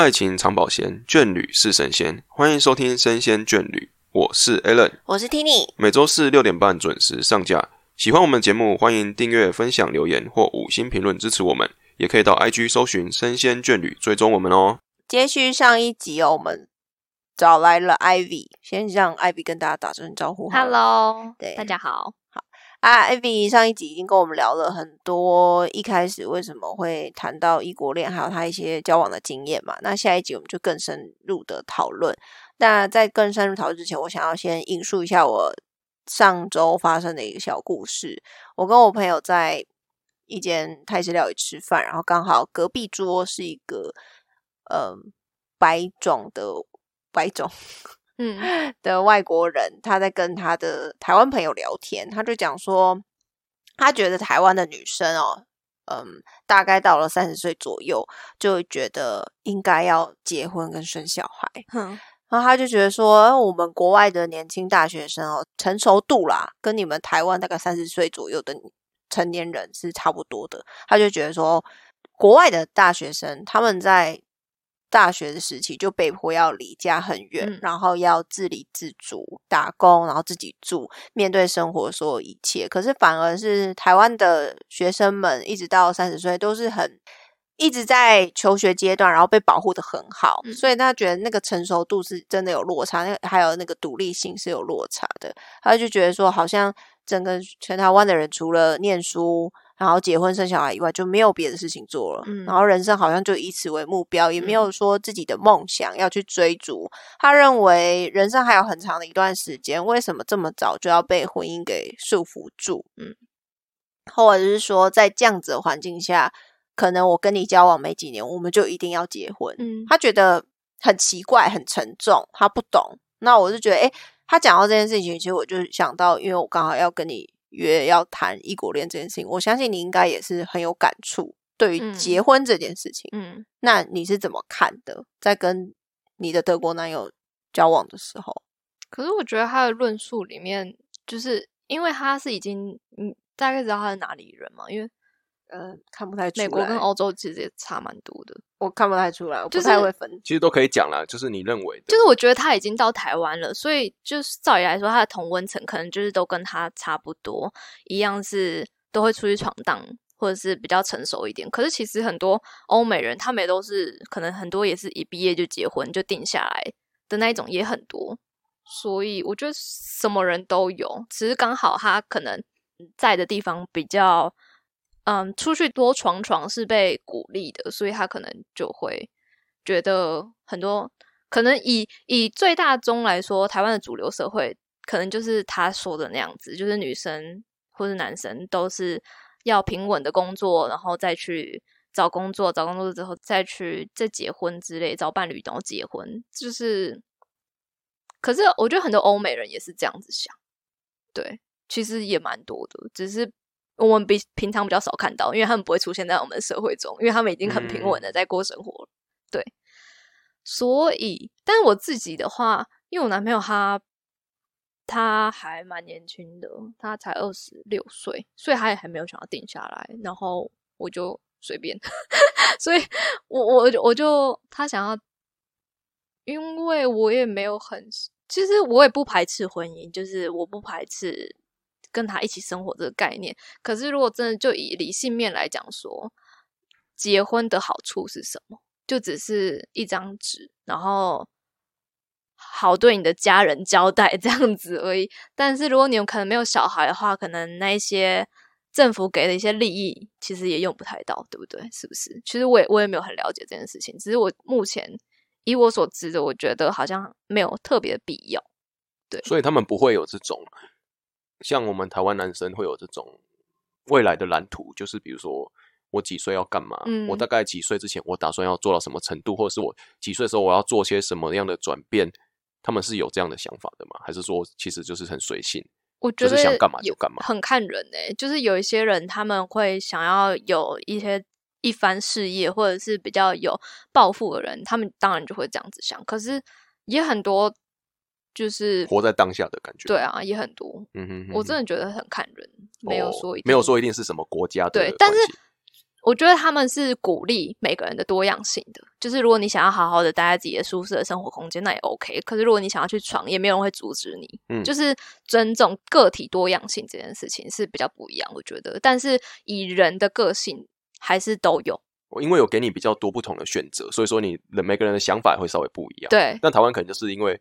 爱情长保鲜，眷侣是神仙。欢迎收听《生鲜眷侣》，我是 Alan，我是 Tini。每周四六点半准时上架。喜欢我们节目，欢迎订阅、分享、留言或五星评论支持我们。也可以到 IG 搜寻“生鲜眷侣”，追踪我们哦。接续上一集哦，我们找来了 Ivy，先让 Ivy 跟大家打声招呼。Hello，对大家好。啊艾比上一集已经跟我们聊了很多，一开始为什么会谈到异国恋，还有他一些交往的经验嘛。那下一集我们就更深入的讨论。那在更深入讨论之前，我想要先引述一下我上周发生的一个小故事。我跟我朋友在一间泰式料理吃饭，然后刚好隔壁桌是一个呃白种的白种。嗯 的外国人，他在跟他的台湾朋友聊天，他就讲说，他觉得台湾的女生哦，嗯，大概到了三十岁左右，就会觉得应该要结婚跟生小孩。哼，然后他就觉得说，呃我们国外的年轻大学生哦，成熟度啦，跟你们台湾大概三十岁左右的成年人是差不多的。他就觉得说，国外的大学生他们在大学的时期就被迫要离家很远，嗯然后要自理自足打工，然后自己住，面对生活所有一切。可是反而是台湾的学生们，一直到三十岁都是很一直在求学阶段，然后被保护的很好，嗯所以他觉得那个成熟度是真的有落差，那还有那个独立性是有落差的。他就觉得说，好像整个全台湾的人除了念书，然后结婚生小孩以外，就没有别的事情做了。嗯然后人生好像就以此为目标，也没有说自己的梦想要去追逐。他认为人生还有很长的一段时间，为什么这么早就要被婚姻给束缚住？嗯，或者是说，在这样子的环境下，可能我跟你交往没几年，我们就一定要结婚。嗯他觉得很奇怪、很沉重，他不懂。那我就觉得，诶，他讲到这件事情，其实我就想到，因为我刚好要跟你约要谈异国恋这件事情，我相信你应该也是很有感触，对于嗯结婚这件事情。嗯，那你是怎么看的？在跟你的德国男友交往的时候，可是我觉得他的论述里面，就是因为他是已经，嗯，大概知道他是哪里人嘛，因为呃，看不太出来。美国跟欧洲其实也差蛮多的。我看不太出来，我不太会分。其实都可以讲啦，就是你认为的，就是我觉得他已经到台湾了，所以就是照理来说，他的同温层可能就是都跟他差不多，一样是都会出去闯荡，或者是比较成熟一点。可是其实很多欧美人，他们也都是可能很多也是一毕业就结婚就定下来的那一种也很多，所以我觉得什么人都有，只是刚好他可能在的地方比较。嗯，出去多闯闯是被鼓励的，所以他可能就会觉得很多可能以以最大宗来说，台湾的主流社会可能就是他说的那样子，就是女生或是男生都是要平稳的工作，然后再去找工作，找工作之后再去再结婚之类，找伴侣然后结婚，就是。可是我觉得很多欧美人也是这样子想，对，其实也蛮多的，只是我们比平常比较少看到，因为他们不会出现在我们的社会中，因为他们已经很平稳的在过生活了。对，所以，但是我自己的话，因为我男朋友他他还蛮年轻的，他才二十六岁，所以他也还没有想要定下来，然后我就随便，所以我我我就他想要，因为我也没有很，其实我也不排斥婚姻，就是我不排斥跟他一起生活这个概念。可是如果真的就以理性面来讲说，结婚的好处是什么？就只是一张纸，然后好对你的家人交代这样子而已。但是如果你有可能没有小孩的话，可能那一些政府给的一些利益，其实也用不太到，对不对？是不是？其实我也我也没有很了解这件事情，只是我目前以我所知的，我觉得好像没有特别的必要。对所以他们不会有这种像我们台湾男生会有这种未来的蓝图，就是比如说我几岁要干嘛，嗯我大概几岁之前我打算要做到什么程度，或者是我几岁的时候我要做些什么样的转变，他们是有这样的想法的吗？还是说其实就是很随性？我觉得就是想干嘛就干嘛很看人诶、就是有一些人他们会想要有一些一番事业，或者是比较有抱负的人，他们当然就会这样子想。可是也很多就是活在当下的感觉。对，啊，也很多。嗯哼哼我真的觉得很看人，没有哦说一定没有说一定是什么国家的对但是我觉得他们是鼓励每个人的多样性的，就是如果你想要好好的待在自己的舒适的生活空间，那也 OK。可是如果你想要去闯，也没有人会阻止你。嗯就是尊重个体多样性这件事情是比较不一样，我觉得。但是以人的个性还是都有，我因为有给你比较多不同的选择，所以说你的每个人的想法也会稍微不一样。，对但台湾可能就是因为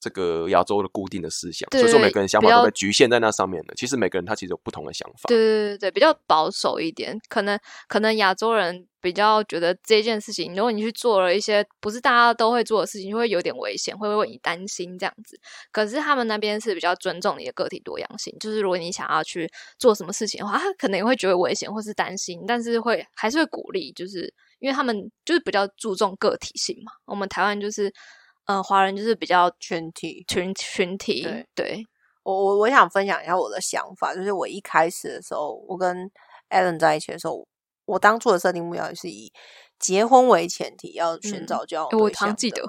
这个亚洲的固定的思想，对所以说每个人想法都被局限在那上面的。其实每个人他其实有不同的想法。对对对对，比较保守一点，可能可能亚洲人比较觉得这件事情，如果你去做了一些不是大家都会做的事情，就会有点危险，会为你担心这样子。可是他们那边是比较尊重你的个体多样性，就是如果你想要去做什么事情的话，他可能也会觉得危险或是担心，但是会还是会鼓励，就是因为他们就是比较注重个体性嘛。我们台湾就是，呃，华人就是比较群体。群群体，对对，我我我想分享一下我的想法，就是我一开始的时候，我跟 Alan 在一起的时候，我当初的设定目标也是以结婚为前提，要寻嗯找交往诶我常记得，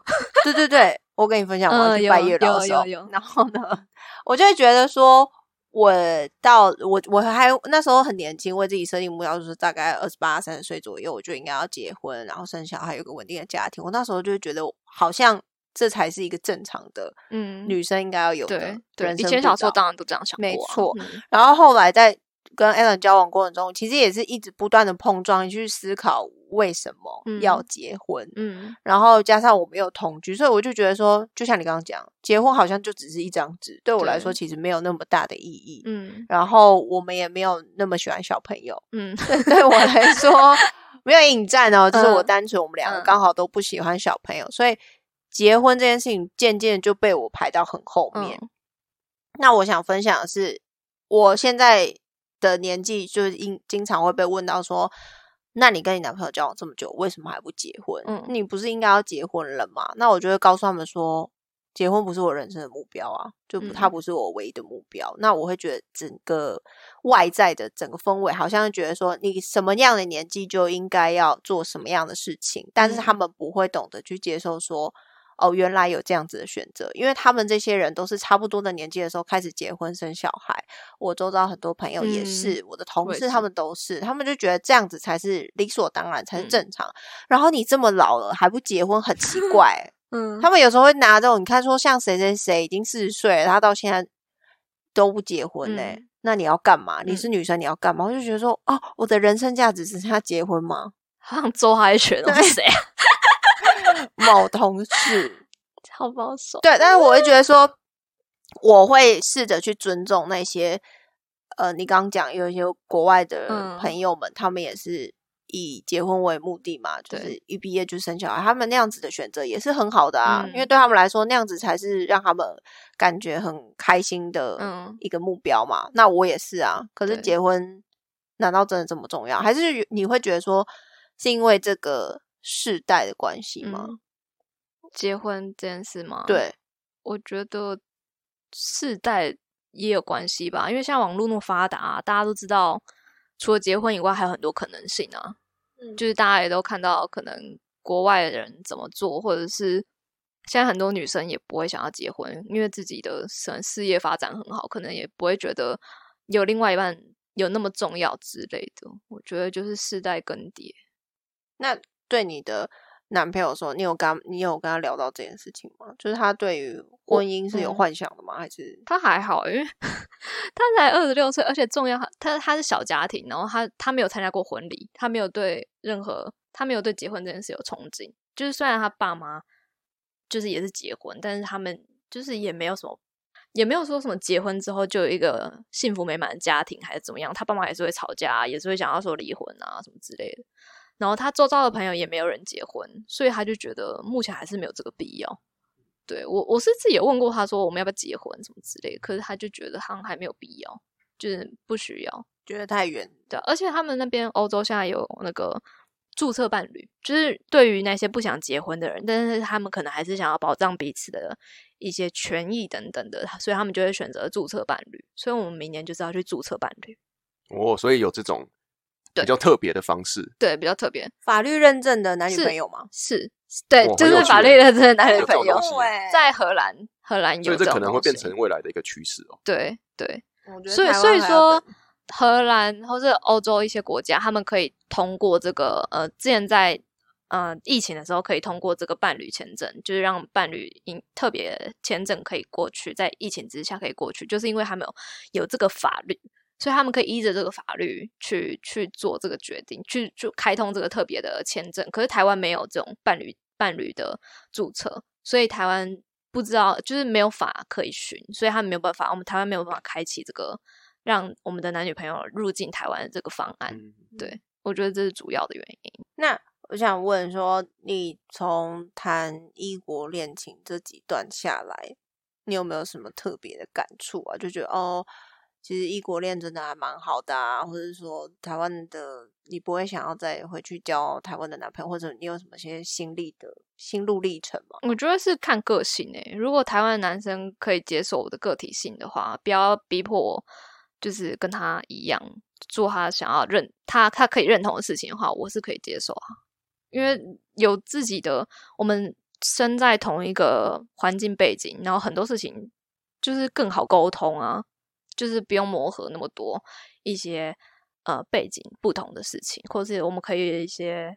对对对，我跟你分享，我去拜有月老的时候然后呢，我就会觉得说，我到我我还那时候很年轻，为自己设定目标就是大概二十八、三十岁左右，我就应该要结婚，然后生小孩，有个稳定的家庭。我那时候就觉得，好像这才是一个正常的嗯，女生应该要有的对对，以前小时候当然都这样想过啊，没错嗯。然后后来在跟 Alan 交往过程中，其实也是一直不断的碰撞，去思考为什么要嗯。结婚。嗯，然后加上我们有同居，所以我就觉得说，就像你刚刚讲，结婚好像就只是一张纸，对我来说其实没有那么大的意义。嗯。然后我们也没有那么喜欢小朋友，嗯。对 对我来说 没有引战哦，就是我嗯单纯我们两个嗯。刚好都不喜欢小朋友，所以结婚这件事情渐渐就被我排到很后面。嗯那我想分享的是，我现在的年纪就是经经常会被问到说，那你跟你男朋友交往这么久，为什么还不结婚？嗯你不是应该要结婚了吗？那我就会告诉他们说，结婚不是我人生的目标啊，就不它嗯不是我唯一的目标。那我会觉得整个外在的整个氛围，好像觉得说你什么样的年纪就应该要做什么样的事情，但是他嗯们不会懂得去接受说。哦，原来有这样子的选择，因为他们这些人都是差不多的年纪的时候开始结婚生小孩。我周遭很多朋友也嗯是，我的同事他们都是，他们就觉得这样子才是理所当然，才是嗯正常。然后你这么老了还不结婚，很奇怪 欸、嗯，他们有时候会拿这种，你看说像谁谁谁已经四十岁了，他到现在都不结婚呢、嗯那你要干嘛？你嗯是女生，你要干嘛？我就觉得说，哦，我的人生价值只剩下结婚吗？好 像周哈一拳哦，对是谁啊？某同事，超保守，对，但是我会觉得。说，我会试着去尊重那些，呃，你刚刚讲有一些国外的嗯。朋友们，他们也是以结婚为目的嘛，就是一毕业就生小孩，他们那样子的选择也是很好的啊，因为嗯。对他们来说，那样子才是让他们感觉很开心的嗯。一个目标嘛。那我也是啊，可是对。结婚难道真的这么重要？还是你会觉得说，是因为这个世代的关系吗？嗯结婚这件事吗？，对，我觉得世代也有关系吧，因为现在网络那么发达、啊，大家都知道，除了结婚以外，还有很多可能性啊。嗯就是大家也都看到，可能国外的人怎么做，或者是现在很多女生也不会想要结婚，因为自己的事事业发展很好，可能也不会觉得有另外一半有那么重要之类的。我觉得就是世代更迭。那对你的男朋友说，你有跟他你有跟他聊到这件事情吗？就是他对于婚姻是有嗯幻想的吗？还是他还好，因为他才二十六岁，而且重要，他他是小家庭，然后他他没有参加过婚礼，他没有对任何他没有对结婚这件事有憧憬。就是虽然他爸妈就是也是结婚，但是他们就是也没有什么，也没有说什么结婚之后就有一个幸福美满的家庭还是怎么样。他爸妈也是会吵架，也是会想要说离婚啊什么之类的。然后他周遭的朋友也没有人结婚，所以他就觉得目前还是没有这个必要。对我，我是自己有问过他说我们要不要结婚什么之类的，可是他就觉得好像还没有必要，就是不需要。觉得太远？对啊，而且他们那边欧洲现在有那个注册伴侣，就是对于那些不想结婚的人，但是他们可能还是想要保障彼此的一些权益等等的，所以他们就会选择注册伴侣。所以我们明年就是要去注册伴侣，哦，所以有这种对比较特别的方式，对，比较特别，法律认证的男女朋友吗？是，对，就是法律认证的男女朋友 在荷兰，荷兰有所以这可能会变成未来的一个趋势哦。对对。所以所以说，荷兰或者欧洲一些国家，他们可以通过这个呃，之前在呃疫情的时候可以通过这个伴侣签证，就是让伴侣因特别签证可以过去，在疫情之下可以过去，就是因为他们有有这个法律，所以他们可以依着这个法律去去做这个决定，去就开通这个特别的签证。可是台湾没有这种伴侣伴侣的注册，所以台湾不知道就是没有法可以循，所以他们没有办法，我们台湾没有办法开启这个。让我们的男女朋友入境台湾的这个方案，对我觉得这是主要的原因。那我想问说，你从谈异国恋情这几段下来，你有没有什么特别的感触啊？就觉得哦，其实异国恋真的还蛮好的啊，或者说台湾的你不会想要再回去交台湾的男朋友，或者你有什么些心历的心路历程吗？我觉得是看个性诶。如果台湾男生可以接受我的个体性的话，不要逼迫我。就是跟他一样做他想要认他他可以认同的事情的话，我是可以接受啊，因为有自己的我们生在同一个环境背景，然后很多事情就是更好沟通啊，就是不用磨合那么多一些呃背景不同的事情，或是我们可以有一些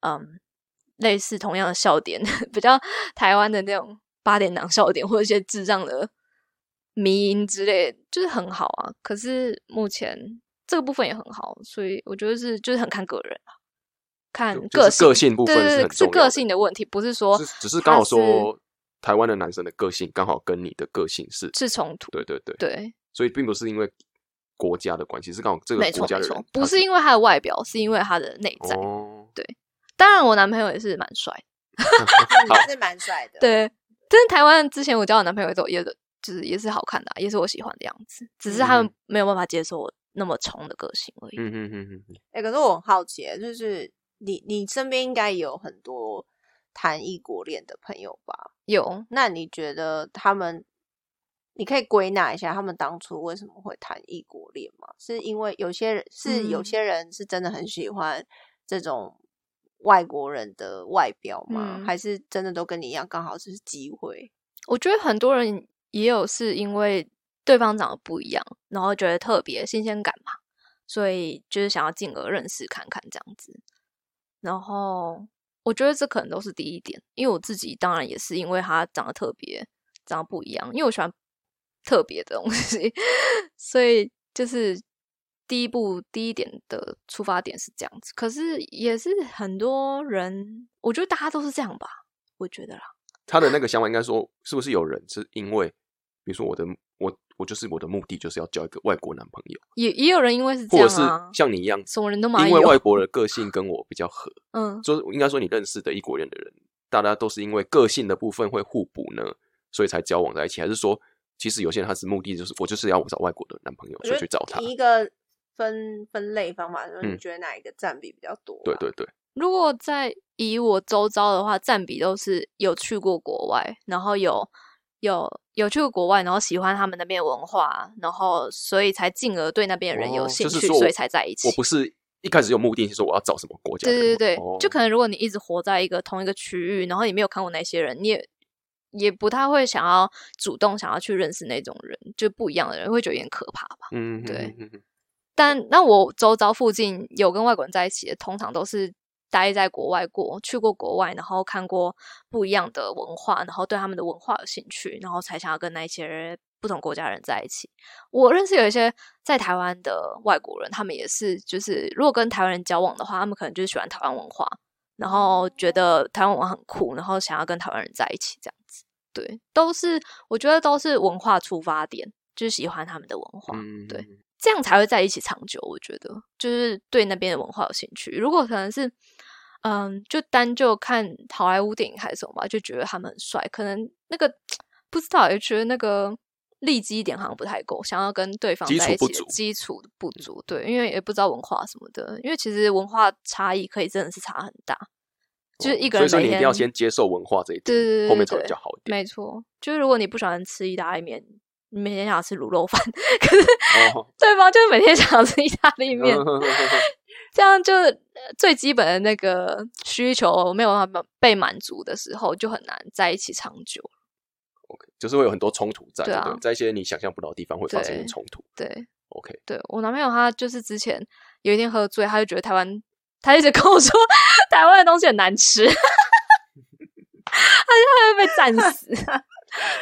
嗯类似同样的笑点，比较台湾的那种八点档笑点，或者一些智障的。迷音之类就是很好啊，可是目前这个部分也很好，所以我觉得是就是很看个人啊，看个性个性部分是是个性的问题，不是说只是刚好说台湾的男生的个性刚好跟你的个性是是冲突，对对对对，所以并不是因为国家的关系，是刚好这个国家的人不是因为他的外表，是因为他的内在。对，当然我男朋友也是蛮帅，是蛮帅的，对。但是台湾之前我交的男朋友都也。就是也是好看的，也是我喜欢的样子，只是他们没有办法接受我那么冲的个性而已。嗯嗯嗯嗯。哎，可是我很好奇，就是你你身边应该有很多谈异国恋的朋友吧？有。那你觉得他们，你可以归纳一下，他们当初为什么会谈异国恋吗？是因为有些人是有些人是真的很喜欢这种外国人的外表吗？还是真的都跟你一样，刚好是机会？我觉得很多人。也有是因为对方长得不一样，然后觉得特别新鲜感嘛，所以就是想要进而认识看看这样子。然后我觉得这可能都是第一点，因为我自己当然也是因为他长得特别，长得不一样，因为我喜欢特别的东西，所以就是第一步第一点的出发点是这样子。可是也是很多人，我觉得大家都是这样吧，我觉得啦。他的那个想法应该说，是不是有人是因为？比如说我的我我就是我的目的就是要交一个外国男朋友，也也有人因为是或者是像你一样，什么人都因为外 国的个性跟我比较合，嗯，就是应该说你认识的异国恋的人，大家都是因为个性的部分会互补呢，所以才交往在一起，还是说其实有些人他是目的就是我就是要找外国的男朋友，所以去找他。一个分分类方法，就是你觉得哪一个占比比较多？对对对。如果在以我周遭的话，占比都是有去过国外，然后有。有有去过国外，然后喜欢他们那边文化，然后所以才进而对那边的人有兴趣，所以才在一起。我不是一开始有目的，是说我要找什么国家。对对对，就可能如果你一直活在一个同一个区域，然后你没有看过那些人，你也也不太会想要主动想要去认识那种人，就不一样的人，会觉得有点可怕吧？嗯，对。但那我周遭附近有跟外国人在一起的，通常都是。待在国外过，去过国外，然后看过不一样的文化，然后对他们的文化有兴趣，然后才想要跟那些不同国家人在一起。我认识有一些在台湾的外国人，他们也是，就是如果跟台湾人交往的话，他们可能就是喜欢台湾文化，然后觉得台湾文化很酷，然后想要跟台湾人在一起这样子。对，都是我觉得都是文化出发点，就是喜欢他们的文化，对，这样才会在一起长久。我觉得就是对那边的文化有兴趣。如果可能是。嗯，就单就看好莱坞电影还是什么吧，就觉得他们很帅。可能那个不知道，也觉得那个利基点好像不太够，想要跟对方在一起的基础不足。对，因为也不知道文化什么的。因为其实文化差异可以真的是差很大。就是一个人，所以说你一定要先接受文化这一点，对对对，后面才比较好一点。没错，就是如果你不喜欢吃意大利面，你每天想吃卤肉饭，可是 对方就是每天想吃意大利面。这样就是最基本的那个需求没有办法被满足的时候，就很难在一起长久。OK，就是会有很多冲突在，对，在一些你想象不到的地方会发生冲突。对，OK，对我男朋友他就是之前有一天喝醉，他就觉得台湾，他一直跟我说台湾的东西很难吃，他就会被战死。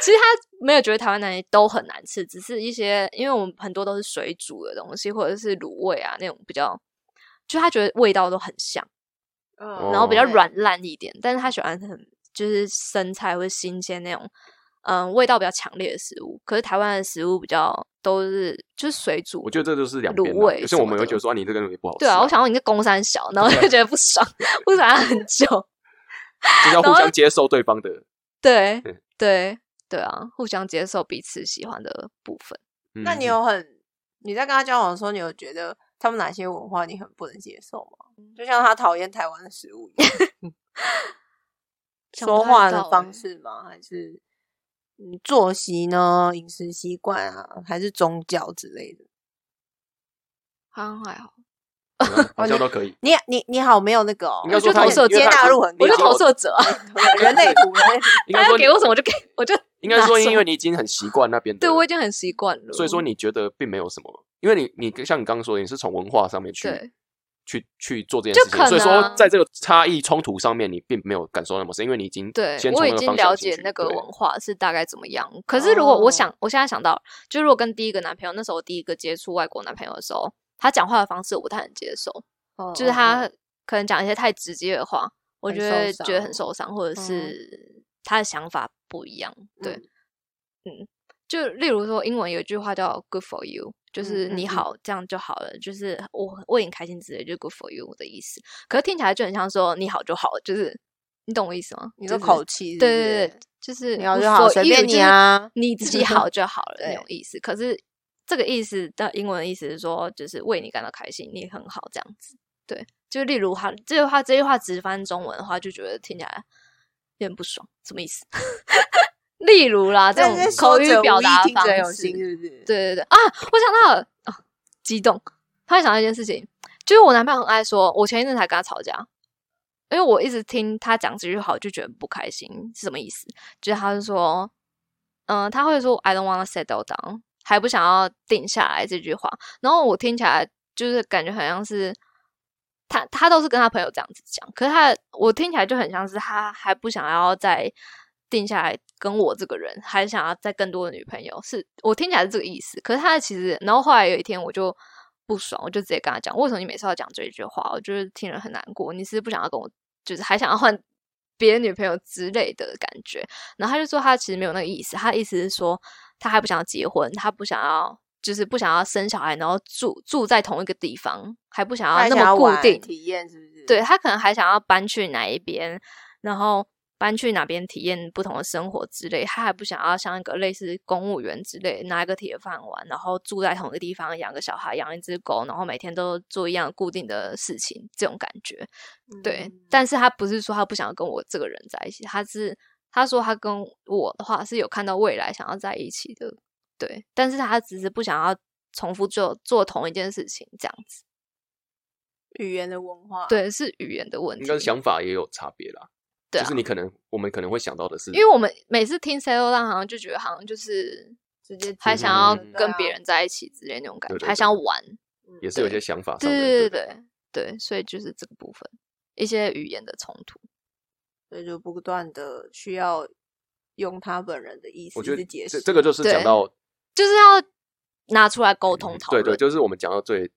其实他没有觉得台湾那些都很难吃，只是一些因为我们很多都是水煮的东西，或者是卤味啊那种比较，就他觉得味道都很像，嗯，然后比较软烂一点，但是他喜欢很就是生菜或者新鲜那种。嗯，味道比较强烈的食物，可是台湾的食物比较都是就是水煮。我觉得这就是两卤味，就是我们会觉得说你这个东西不好吃。对啊，我想到你是公山小，然后就觉得不爽，不爽很久。就要互相接受对方的。对对对啊，互相接受彼此喜欢的部分。那你有很你在跟他交往的时候，你有觉得他们哪些文化你很不能接受吗？就像他讨厌台湾的食物一样，说话的方式吗？还是？作息呢？饮食习惯啊，还是宗教之类的？好像还好，好像 都可以。你你你好，没有那个哦。应该说投射接纳入很，我就投射者，人类图，人类图。他要给我什么，我就给，我就应该说，因为你已经很习惯那边的，对我已经很习惯了。所以说，你觉得并没有什么，因为你你像你刚刚说，你是从文化上面去。去去做这件事情，所以说在这个差异冲突上面，你并没有感受那么深，因为你已经对我已经了解那个文化是大概怎么样。可是如果我想，我现在想到，就如果跟第一个男朋友，那时候我第一个接触外国男朋友的时候，他讲话的方式我不太能接受，就是他可能讲一些太直接的话，我觉得觉得很受伤，或者是他的想法不一样。对，嗯，就例如说英文有一句话叫 “good for you”。就是你好，这样就好了。就是我为你开心之类，就 good for you 的意思。可是听起来就很像说你好就好了，就是你懂我意思吗？你的口气，对对对，就是你好就好，随便你啊，你自己好就好了 那种意思。可是这个意思的英文的意思是说，就是为你感到开心，你很好这样子。对，就例如他这句话，这句话直翻中文的话，就觉得听起来有点不爽，什么意思？例如啦，这种口语表达方式，对对对啊！我想到了啊，激动！突然想到一件事情，就是我男朋友很爱说，我前一阵才跟他吵架，因为我一直听他讲这句话，就觉得不开心，是什么意思？就是他是说，嗯，他会说 “I don't want to settle down”，还不想要定下来这句话。然后我听起来就是感觉好像是他，他都是跟他朋友这样子讲，可是他我听起来就很像是他还不想要再定下来。跟我这个人还想要再更多的女朋友，是我听起来是这个意思。可是他其实，然后后来有一天我就不爽，我就直接跟他讲：为什么你每次要讲这一句话？我就是听了很难过。你是不想要跟我，就是还想要换别的女朋友之类的感觉？然后他就说他其实没有那个意思，他的意思是说他还不想要结婚，他不想要，就是不想要生小孩，然后住住在同一个地方，还不想要那么固定体验，是不是？对他可能还想要搬去哪一边，然后。搬去哪边体验不同的生活之类，他还不想要像一个类似公务员之类拿一个铁饭碗，然后住在同一个地方，养个小孩，养一只狗，然后每天都做一样固定的事情，这种感觉。对，但是他不是说他不想要跟我这个人在一起，他是他说他跟我的话是有看到未来想要在一起的。对，但是他只是不想要重复做做同一件事情，这样子。语言的文化，对，是语言的问题，应该想法也有差别啦。就是你可能，我们可能会想到的是，因为我们每次听 s a l o 浪，好像就觉得好像就是直接还想要跟别人在一起之类那种感觉，还想玩，也是有些想法。对对对对对，所以就是这个部分，一些语言的冲突，所以就不断的需要用他本人的意思去解释。这个就是讲到，就是要拿出来沟通讨论。对对，就是我们讲到最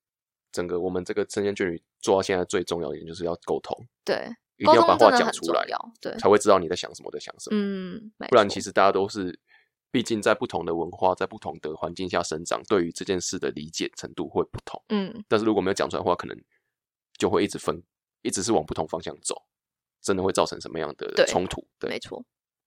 整个我们这个成年眷侣做到现在最重要一点，就是要沟通。对。一定要把话讲出来，对，才会知道你在想什么，在想什么。嗯，不然其实大家都是，毕竟在不同的文化，在不同的环境下生长，对于这件事的理解程度会不同。嗯，但是如果没有讲出来的话，可能就会一直分，一直是往不同方向走，真的会造成什么样的冲突？对，没错。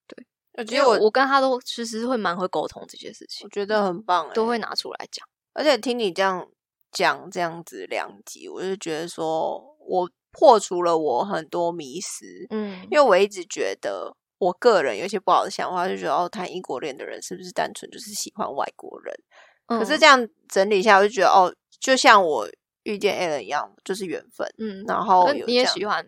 对，我觉得我我跟他都其实会蛮会沟通这些事情，我觉得很棒，都会拿出来讲。而且听你这样讲这样子两集，我就觉得说我。破除了我很多迷思，嗯，因为我一直觉得，我个人有一些不好的想法，就觉得哦，谈异国恋的人是不是单纯就是喜欢外国人？可是这样整理一下，我就觉得哦，就像我遇见 a l n 一样，就是缘分，嗯，然后你也喜欢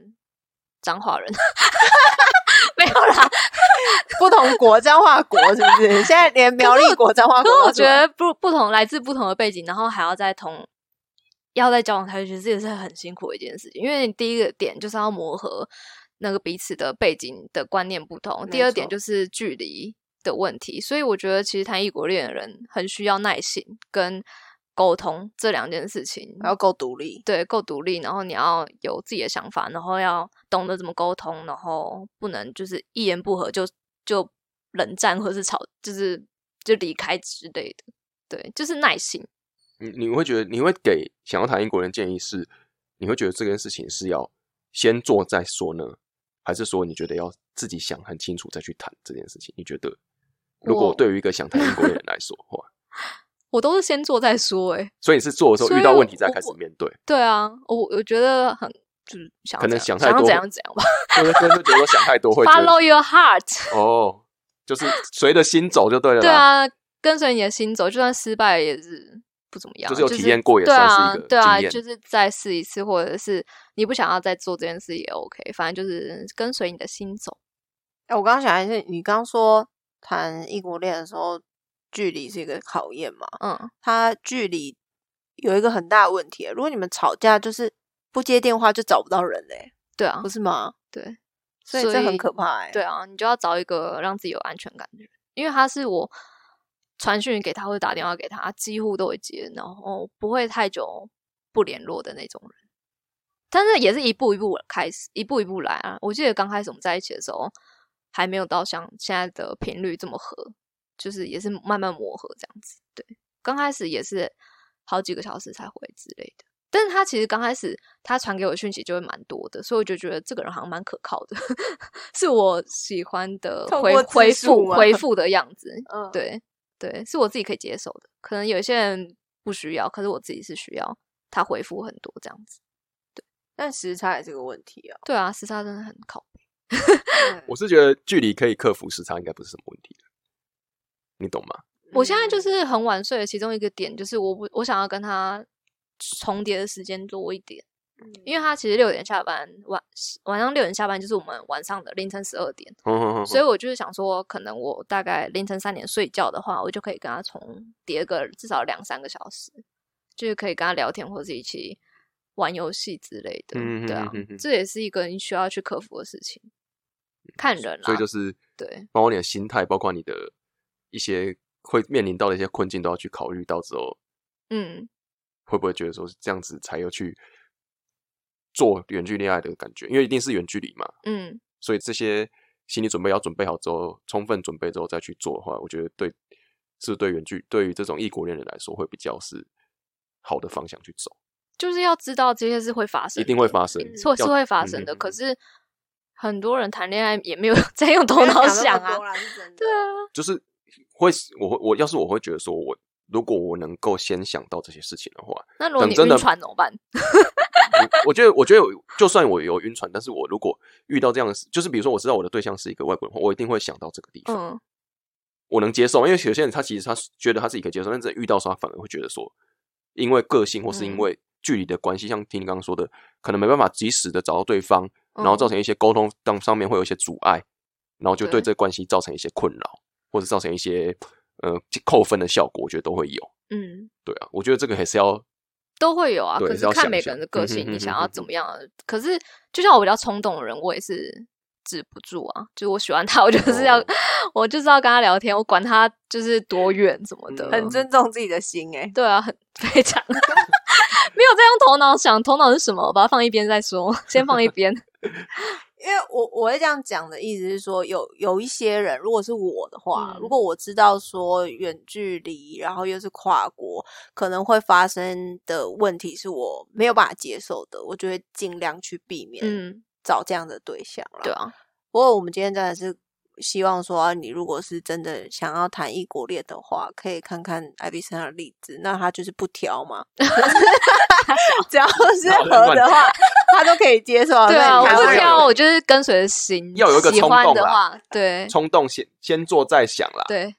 脏话人，没有啦，不同国彰化国是不是？现在连苗栗国彰化国，我觉得不不同来自不同的背景，然后还要在同要在交往台，其实也是很辛苦的一件事情。因为你第一个点就是要磨合那个彼此的背景的观念不同，第二点就是距离的问题。所以我觉得其实谈异国恋的人很需要耐心跟。沟通这两件事情要够独立，对，够独立，然后你要有自己的想法，然后要懂得怎么沟通，然后不能就是一言不合就就冷战或是吵，就是就离开之类的。对，就是耐心。你你会觉得你会给想要谈英国人建议是，你会觉得这件事情是要先做再说呢，还是说你觉得要自己想很清楚再去谈这件事情？你觉得如果对于一个想谈英国人来说的话？我都是先做再说，哎，所以你是做的时候遇到问题再开始面对。对啊，我我觉得很就是想可能想太多，怎样怎样吧。就是就是觉得想太多会 follow your heart。哦，就是随着心走就对了。对啊，跟随你的心走，就算失败也是不怎么样。就是有体验过也算是一个对啊，就是再试一次，或者是你不想要再做这件事也 OK，反正就是跟随你的心走。哎，我刚刚想的是，你刚刚说谈异国恋的时候。距离是一个考验嘛？嗯，他距离有一个很大的问题。如果你们吵架，就是不接电话就找不到人嘞。对啊，不是吗？对，所以这很可怕哎。对啊，你就要找一个让自己有安全感的人，因为他是我传讯给他或者打电话给他，几乎都会接，然后不会太久不联络的那种人。但是也是一步一步开始，一步一步来啊。我记得刚开始我们在一起的时候，还没有到像现在的频率这么合。就是也是慢慢磨合这样子，对，刚开始也是好几个小时才回之类的。但是他其实刚开始他传给我讯息就会蛮多的，所以我就觉得这个人好像蛮可靠的，是我喜欢的回回复回复的样子。嗯，对对，是我自己可以接受的。可能有些人不需要，可是我自己是需要他回复很多这样子。对，但时差也是个问题啊。对啊，时差真的很靠背。我是觉得距离可以克服时差，应该不是什么问题。你懂吗？我现在就是很晚睡的其中一个点，就是我不我想要跟他重叠的时间多一点，因为他其实六点下班，晚晚上六点下班就是我们晚上的凌晨十二点，所以我就是想说，可能我大概凌晨三点睡觉的话，我就可以跟他重叠个至少两三个小时，就是可以跟他聊天或者一起玩游戏之类的，对啊，这也是一个你需要去克服的事情，看人，所以就是对，包括你的心态，包括你的。一些会面临到的一些困境都要去考虑到之后，嗯，会不会觉得说是这样子才有去做远距恋爱的感觉？因为一定是远距离嘛，嗯，所以这些心理准备要准备好之后，充分准备之后再去做的话，我觉得对是对远距对于这种异国恋人来说会比较是好的方向去走。就是要知道这些是会发生，一定会发生，错是会发生的。可是很多人谈恋爱也没有 在用头脑想啊，对啊，就是。会，我会，我要是我会觉得说，我如果我能够先想到这些事情的话，那如果你晕船怎么办？我觉得，我觉得，就算我有晕船，但是我如果遇到这样的事，就是比如说，我知道我的对象是一个外国人，我一定会想到这个地方。嗯，我能接受，因为有些人他其实他觉得他自己可以接受，但是遇到时候他反而会觉得说，因为个性或是因为距离的关系，像听你刚刚说的，可能没办法及时的找到对方，然后造成一些沟通当上面会有一些阻碍，然后就对这关系造成一些困扰。或者造成一些呃扣分的效果，我觉得都会有。嗯，对啊，我觉得这个还是要都会有啊。可是看每个人的个性，你想要怎么样？可是就像我比较冲动的人，我也是止不住啊。就我喜欢他，我就是要我就是要跟他聊天，我管他就是多远什么的，很尊重自己的心。哎，对啊，很 非常 没有在用头脑想，头脑是什么？我把它放一边再说，先放一边。因为我我会这样讲的意思是说，有有一些人，如果是我的话，如果我知道说远距离，然后又是跨国，可能会发生的问题是我没有办法接受的，我就会尽量去避免找这样的对象了。对啊，不过我们今天真的是。希望说，你如果是真的想要谈异国恋的话，可以看看艾比森的例子。那他就是不挑嘛，只要是合的话，他都可以接受。对啊，我不挑，我就是跟随着心。要有一个冲动的话，对，冲动先先做再想啦。对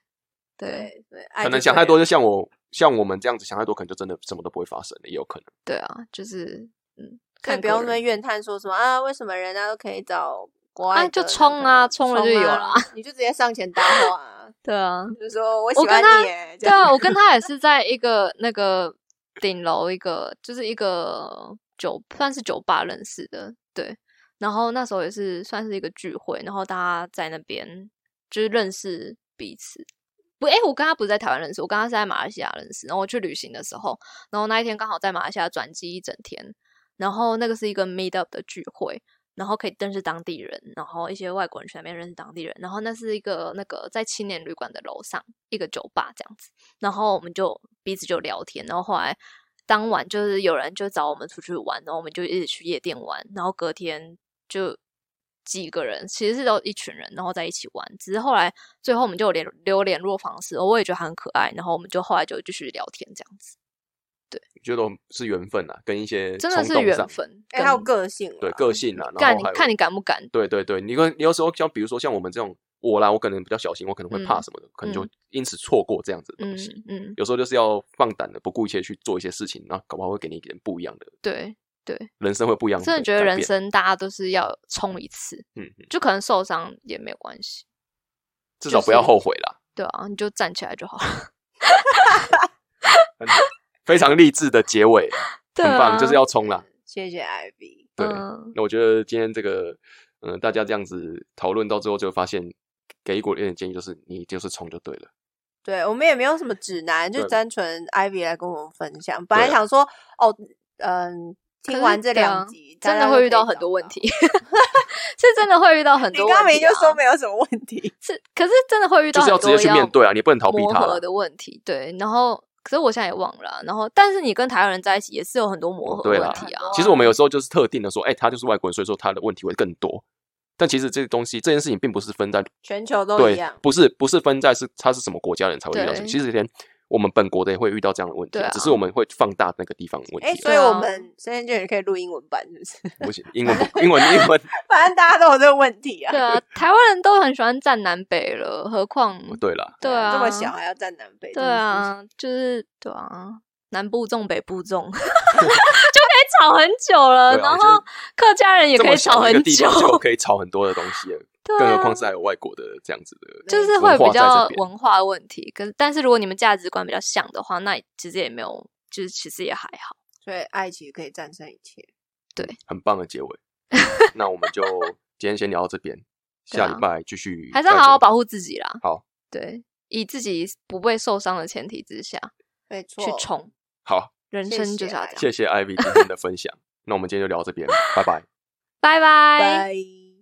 对对，可能想太多，就像我像我们这样子想太多，可能就真的什么都不会发生了，也有可能。对啊，就是嗯，可以不要那么怨叹说什么啊？为什么人家都可以找？国外就冲啊，冲了就有了，你就直接上前搭话，对啊，就说我喜欢你，对啊，我跟他也是在一个那个顶楼，一个就是一个酒算是酒吧认识的，对，然后那时候也是算是一个聚会，然后大家在那边就是认识彼此。不，哎，我跟他不是在台湾认识，我跟他是在马来西亚认识。然后我去旅行的时候，然后那一天刚好在马来西亚转机一整天。然后那个是一个 meet up 的聚会，然后可以认识当地人，然后一些外国人去那边认识当地人。然后那是一个那个在青年旅馆的楼上一个酒吧这样子。然后我们就彼此就聊天。然后后来当晚就是有人就找我们出去玩，然后我们就一直去夜店玩。然后隔天就。几个人其实是都一群人，然后在一起玩。只是后来最后我们就联留联络方式，我也觉得很可爱。然后我们就后来就继续聊天这样子。对，觉得是缘分啊，跟一些真的是缘分，还有个性，对个性啊。看你看你敢不敢？对对对，你跟你有时候像比如说像我们这种我啦，我可能比较小心，我可能会怕什么的，可能就因此错过这样子的东西。嗯，有时候就是要放胆的，不顾一切去做一些事情，然后搞不好会给你一点不一样的。对。对，人生会不一样。真的觉得人生大家都是要冲一次，嗯，就可能受伤也没有关系，至少不要后悔啦。对啊，你就站起来就好了。非常励志的结尾，很棒，就是要冲啦。谢谢 Ivy。对，那我觉得今天这个，嗯，大家这样子讨论到最后，就发现给一国一点建议，就是你就是冲就对了。对我们也没有什么指南，就单纯 Ivy 来跟我们分享。本来想说，哦，嗯。听完这两集，真的会遇到很多问题，是真的会遇到很 多。你刚明就说没有什么问题，是可是真的会遇到，就是要直接去面对啊，你不能逃避它的问题。对，然后可是我现在也忘了，然后但是你跟台湾人在一起也是有很多磨合问题啊。其实我们有时候就是特定的说，哎，他就是外国人，所以说他的问题会更多。但其实这个东西，这件事情并不是分在全球都一样，不是不是分在是他是什么国家人才会遇到。其实连我们本国的也会遇到这样的问题，只是我们会放大那个地方问题。哎，所以我们现在就也可以录英文版，是不是？不行，英文英文英文，反正大家都有这个问题啊。对啊，台湾人都很喜欢站南北了，何况对了，对啊，这么小还要站南北，对啊，就是对啊，南部重北部重，吵很久了。然后客家人也可以吵很久，就可以吵很多的东西。更何况是还有外国的这样子的，就是会比较文化问题。可是，但是如果你们价值观比较像的话，那其实也没有，就是其实也还好。所以，爱其实可以战胜一切。对，很棒的结尾。那我们就今天先聊到这边，下礼拜继续。还是好好保护自己啦。好，对，以自己不被受伤的前提之下，没错，去冲。好，人生就是要这样。谢谢 Ivy 今天的分享。那我们今天就聊这边，拜拜，拜拜。